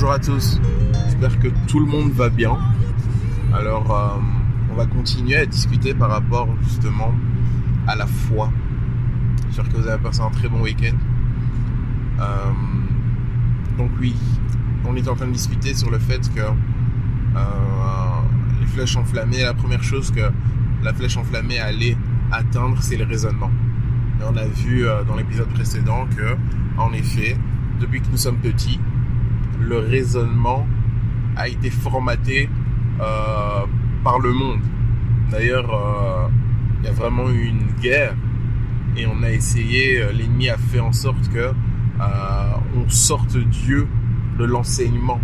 Bonjour à tous, j'espère que tout le monde va bien. Alors, euh, on va continuer à discuter par rapport justement à la foi. J'espère que vous avez passé un très bon week-end. Euh, donc oui, on est en train de discuter sur le fait que euh, les flèches enflammées, la première chose que la flèche enflammée allait atteindre, c'est le raisonnement. Et on a vu dans l'épisode précédent que, en effet, depuis que nous sommes petits, le raisonnement a été formaté euh, par le monde. D'ailleurs, euh, il y a vraiment eu une guerre et on a essayé, euh, l'ennemi a fait en sorte que euh, on sorte Dieu de l'enseignement.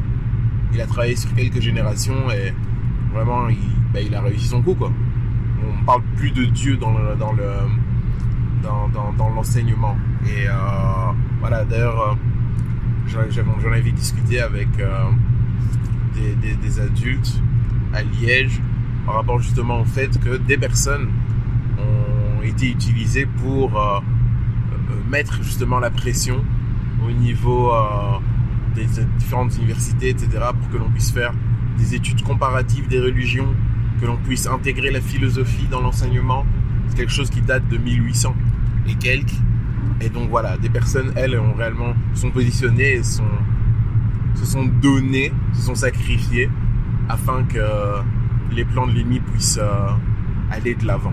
Il a travaillé sur quelques générations et vraiment, il, il a réussi son coup. On parle plus de Dieu dans le dans le dans, dans, dans l'enseignement. Et voilà, d'ailleurs, j'en avais discuté avec euh, des, adultes à Liège par rapport justement au fait que des personnes ont été utilisées pour euh, euh, mettre justement la pression au niveau des différentes universités, etc., pour que l'on puisse faire des études comparatives des religions, que l'on puisse intégrer la philosophie dans l'enseignement. C'est quelque chose qui date de 1800 et quelques. Et donc voilà, des personnes, elles, ont réellement sont positionnées et se sont données, se sont sacrifiées afin que les plans de l'ennemi puissent euh, aller de l'avant.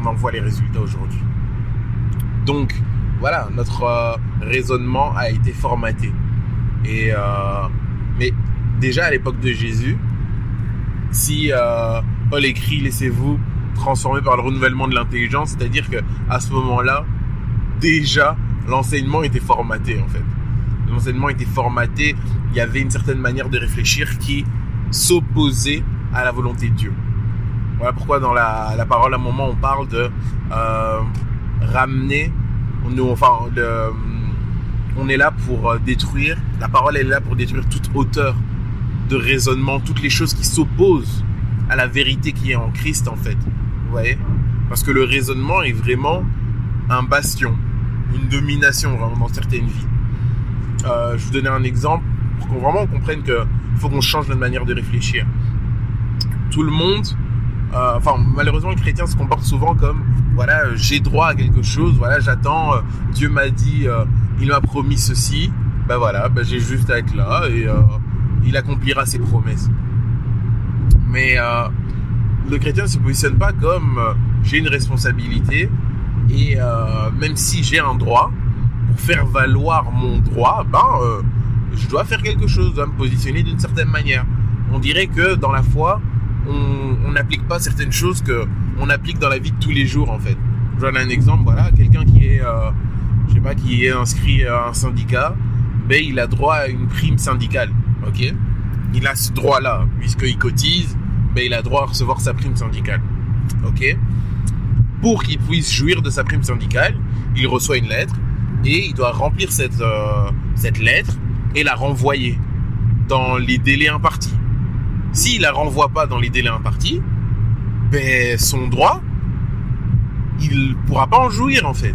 On en voit les résultats aujourd'hui. Donc voilà, notre euh, raisonnement a été formaté. Et euh, mais déjà à l'époque de Jésus, si Paul écrit laissez-vous transformer par le renouvellement de l'intelligence, c'est-à-dire que à ce moment-là, déjà l'enseignement était formaté en fait. L'enseignement était formaté, il y avait une certaine manière de réfléchir qui s'opposait à la volonté de Dieu. Voilà pourquoi dans la, parole à un moment on parle de euh, ramener, on est là pour euh, détruire, la parole est là pour détruire toute hauteur de raisonnement, toutes les choses qui s'opposent à la vérité qui est en Christ en fait. Vous voyez? Parce que le raisonnement est vraiment un bastion, une domination vraiment dans certaines vies. Euh, je vous donner un exemple pour qu'on vraiment comprenne que faut qu'on change notre manière de réfléchir. Tout le monde, euh, enfin malheureusement les chrétiens se comportent souvent comme voilà euh, j'ai droit à quelque chose, voilà j'attends, Dieu m'a dit, il m'a promis ceci, ben voilà, ben j'ai juste à être là et il accomplira ses promesses. Mais le chrétien ne se positionne pas comme j'ai une responsabilité et euh, même si j'ai un droit, pour faire valoir mon droit, ben euh, je dois faire quelque chose, je dois me positionner d'une certaine manière. On dirait que dans la foi, on on n'applique pas certaines choses que on applique dans la vie de tous les jours en fait. Je donne un exemple, voilà, quelqu'un qui est, euh, je sais pas, qui est inscrit à un syndicat, ben il a droit à une prime syndicale, ok? Il a ce droit-là puisqu'il cotise, ben il a droit à recevoir sa prime syndicale, ok? Pour qu'il puisse jouir de sa prime syndicale, il reçoit une lettre et il doit remplir cette euh, cette lettre et la renvoyer dans les délais impartis. S'il la renvoie pas dans les délais impartis, ben son droit, il pourra pas en jouir en fait.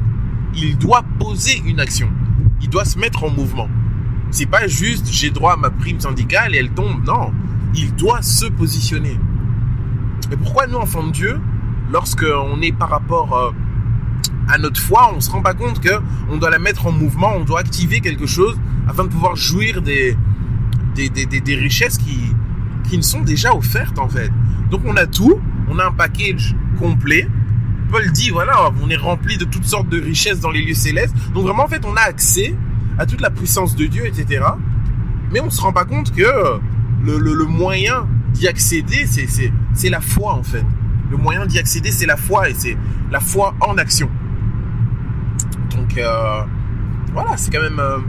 Il doit poser une action. Il doit se mettre en mouvement. C'est pas juste j'ai droit à ma prime syndicale et elle tombe. Non, il doit se positionner. Et pourquoi nous enfants de Dieu, lorsque on est par rapport euh, à notre foi, on se rend pas compte que on doit la mettre en mouvement, on doit activer quelque chose afin de pouvoir jouir des des, des, des, des richesses qui qui nous sont déjà offertes en fait. Donc on a tout, on a un package complet. Paul dit, voilà, on est rempli de toutes sortes de richesses dans les lieux célestes. Donc vraiment, en fait, on a accès à toute la puissance de Dieu, etc. Mais on se rend pas compte que le, le, le moyen d'y accéder, c'est la foi, en fait. Le moyen d'y accéder, c'est la foi, et c'est la foi en action. Donc, euh, voilà, c'est quand même euh,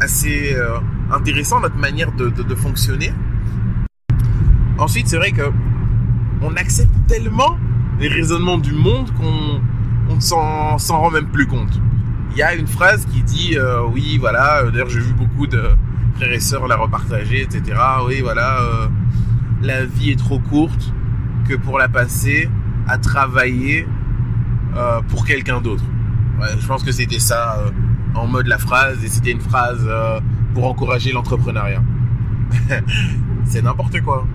assez euh, intéressant notre manière de, fonctionner. Ensuite, c'est vrai que on accepte tellement les raisonnements du monde qu'on on s'en s'en rend même plus compte. Il y a une phrase qui dit oui voilà d'ailleurs j'ai vu beaucoup de frères et sœurs la repartager etc oui voilà la vie est trop courte que pour la passer à travailler euh, pour quelqu'un d'autre. Je pense que c'était ça euh, en mode la phrase et c'était une phrase euh, pour encourager l'entrepreneuriat. C'est n'importe quoi.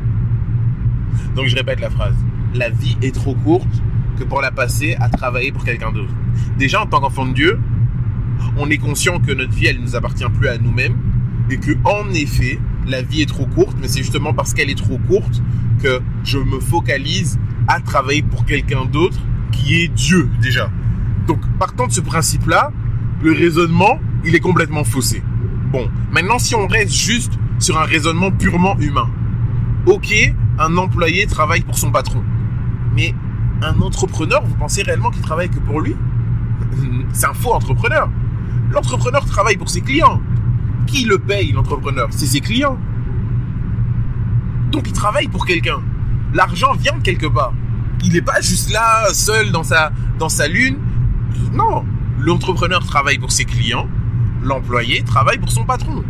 Donc je répète la phrase. La vie est trop courte que pour la passer à travailler pour quelqu'un d'autre. Déjà en tant qu'enfant de Dieu, on est conscient que notre vie elle ne nous appartient plus à nous-mêmes et que en effet la vie est trop courte, mais c'est justement parce qu'elle est trop courte que je me focalise à travailler pour quelqu'un d'autre qui est Dieu déjà. Donc partant de ce principe-là, le raisonnement, il est complètement faussé. Bon, maintenant si on reste juste sur un raisonnement purement humain, ok, un employé travaille pour son patron, mais un entrepreneur, vous pensez réellement qu'il travaille que pour lui? C'est un faux entrepreneur. L'entrepreneur travaille pour ses clients. Qui le paye, l'entrepreneur? C'est ses clients. Donc il travaille pour quelqu'un. L'argent vient de quelque part. Il n'est pas juste là, seul dans sa, dans sa lune. Non, l'entrepreneur travaille pour ses clients. L'employé travaille pour son patron.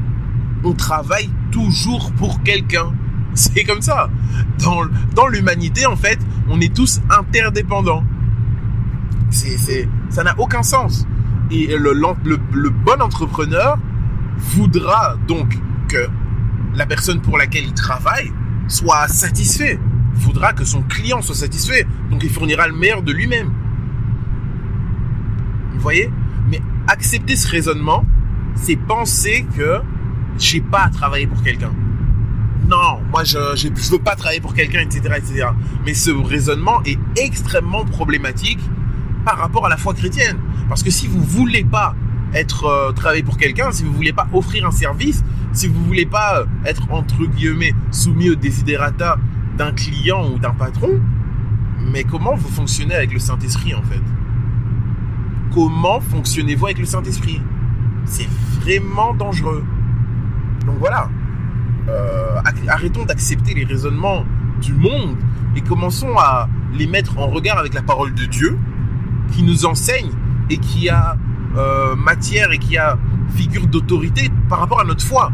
On travaille toujours pour quelqu'un. C'est comme ça. Dans, dans l'humanité, en fait, on est tous interdépendants. C'est, c'est, ça n'a aucun sens. Et le, le, le bon entrepreneur voudra donc que la personne pour laquelle il travaille soit satisfait, voudra que son client soit satisfait, donc il fournira le meilleur de lui-même. Vous voyez? Mais accepter ce raisonnement, c'est penser que j'ai pas à travailler pour quelqu'un. Non, moi je, je veux pas travailler pour quelqu'un, etc., etc. Mais ce raisonnement est extrêmement problématique par rapport à la foi chrétienne. Parce que si vous voulez pas être euh, travailler pour quelqu'un, si vous voulez pas offrir un service, si vous voulez pas euh, être entre guillemets soumis aux desiderata d'un client ou d'un patron, mais comment vous fonctionnez avec le Saint-Esprit en fait? Comment fonctionnez-vous avec le Saint-Esprit? C'est vraiment dangereux. Donc voilà. Euh, arrêtons d'accepter les raisonnements du monde et commençons à les mettre en regard avec la parole de Dieu qui nous enseigne et qui a euh, matière et qui a figure d'autorité par rapport à notre foi.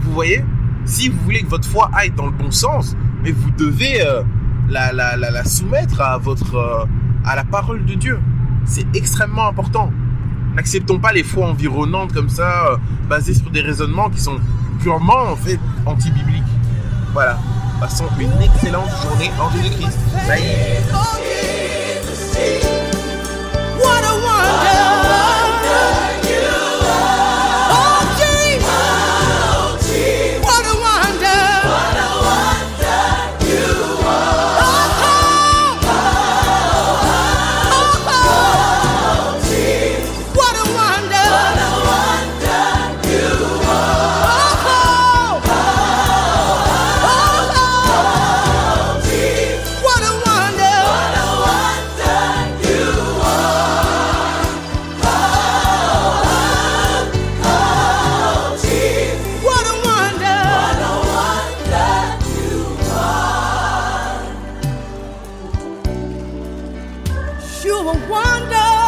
Vous voyez? Si vous voulez que votre foi aille dans le bon sens, mais vous devez euh, la, la, la, soumettre à votre euh, à la parole de Dieu. C'est extrêmement important. N'acceptons pas les foi environnantes comme ça, basées sur des raisonnements qui sont purement en fait anti-bibliques. Voilà. Passons une excellente journée en Jésus-Christ. Bye. You're a wonder.